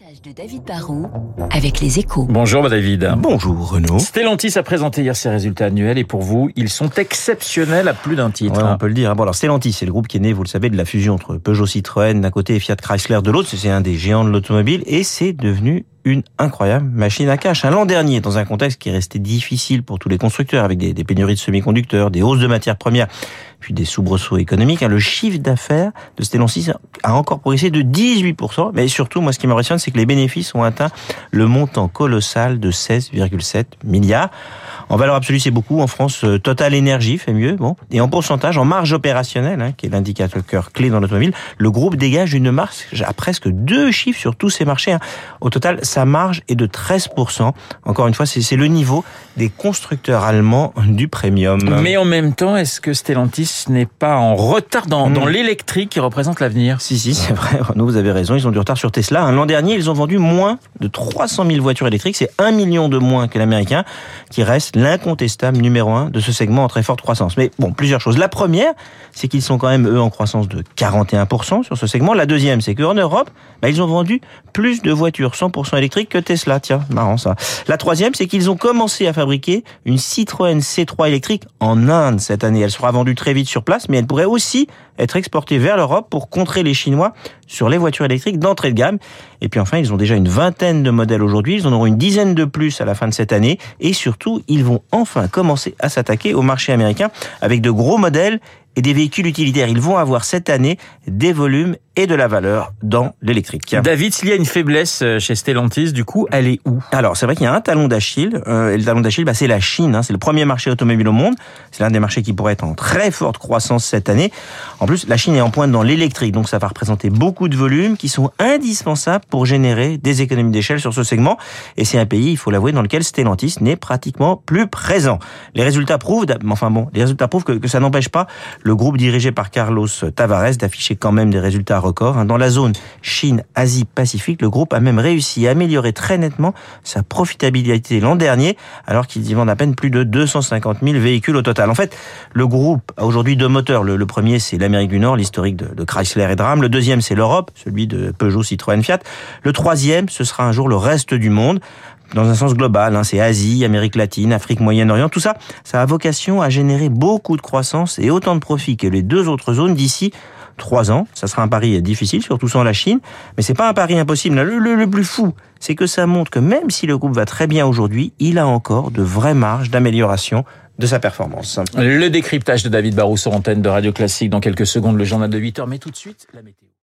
de David Barrault avec les échos. Bonjour David. Bonjour Renaud. Stellantis a présenté hier ses résultats annuels et pour vous, ils sont exceptionnels à plus d'un titre. Ouais, on peut le dire. Bon, alors Stellantis, c'est le groupe qui est né, vous le savez, de la fusion entre Peugeot Citroën d'un côté et Fiat Chrysler de l'autre. C'est un des géants de l'automobile et c'est devenu une incroyable machine à cash. L'an dernier, dans un contexte qui est resté difficile pour tous les constructeurs, avec des, des pénuries de semi-conducteurs, des hausses de matières premières, puis des soubresauts économiques, hein, le chiffre d'affaires de Stellantis a encore progressé de 18%. Mais surtout, moi, ce qui m'impressionne, c'est que les bénéfices ont atteint le montant colossal de 16,7 milliards. En valeur absolue, c'est beaucoup. En France, euh, Total Energy fait mieux. Bon. Et en pourcentage, en marge opérationnelle, hein, qui est l'indicateur clé dans l'automobile, le groupe dégage une marge à presque deux chiffres sur tous ces marchés. Hein. Au total, sa marge est de 13%. Encore une fois, c'est le niveau des constructeurs allemands du premium. Mais en même temps, est-ce que Stellantis n'est pas en retard dans, dans l'électrique qui représente l'avenir? Si, si, c'est vrai. Renaud, vous avez raison. Ils ont du retard sur Tesla. L'an dernier, ils ont vendu moins de 300 000 voitures électriques. C'est un million de moins que l'américain, qui reste l'incontestable numéro un de ce segment en très forte croissance. Mais bon, plusieurs choses. La première, c'est qu'ils sont quand même, eux, en croissance de 41% sur ce segment. La deuxième, c'est qu'en Europe, bah, ils ont vendu plus de voitures 100% électriques que Tesla. Tiens, marrant ça. La troisième, c'est qu'ils ont commencé à fabriquer une Citroën C3 électrique en Inde cette année. Elle sera vendue très vite sur place, mais elle pourrait aussi être exportée vers l'Europe pour contrer les Chinois sur les voitures électriques d'entrée de gamme. Et puis enfin, ils ont déjà une vingtaine de modèles aujourd'hui. Ils en auront une dizaine de plus à la fin de cette année. Et surtout, ils vont enfin commencer à s'attaquer au marché américain avec de gros modèles et des véhicules utilitaires. Ils vont avoir cette année des volumes et de la valeur dans l'électrique. David, s'il y a une faiblesse euh, chez Stellantis, du coup, elle est où? Alors, c'est vrai qu'il y a un talon d'Achille. Euh, et le talon d'Achille, bah, c'est la Chine. Hein. C'est le premier marché automobile au monde. C'est l'un des marchés qui pourrait être en très forte croissance cette année. En plus, la Chine est en pointe dans l'électrique, donc ça va représenter beaucoup de volumes qui sont indispensables pour générer des économies d'échelle sur ce segment. Et c'est un pays, il faut l'avouer, dans lequel Stellantis n'est pratiquement plus présent. Les résultats prouvent, enfin bon, les résultats prouvent que, que ça n'empêche pas le groupe dirigé par Carlos Tavares d'afficher quand même des résultats records. Hein. Dans la zone Chine, Asie, Pacifique, le groupe a même réussi à améliorer très nettement sa profitabilité l'an dernier, alors qu'ils y vendent à peine plus de 250 000 véhicules au total. En fait, le groupe a aujourd'hui deux moteurs. Le, premier, c'est l'Amérique du Nord, l'historique de, de, Chrysler et de Ram. Le deuxième, c'est l'Europe, celui de Peugeot, Citroën, Fiat. Le troisième, ce sera un jour le reste du monde dans un sens global. Hein, c'est Asie, Amérique latine, Afrique, Moyen-Orient. Tout ça, ça a vocation à générer beaucoup de croissance et autant de profits que les deux autres zones d'ici trois ans. Ça sera un pari difficile, surtout sans la Chine, mais c'est pas un pari impossible. Le, plus fou, c'est que ça montre que même si le groupe va très bien aujourd'hui, il a encore de vraies marges d'amélioration de sa performance. Le décryptage de David Barrou sur antenne de Radio Classique dans quelques secondes, le journal de 8 heures, mais tout de suite, la météo.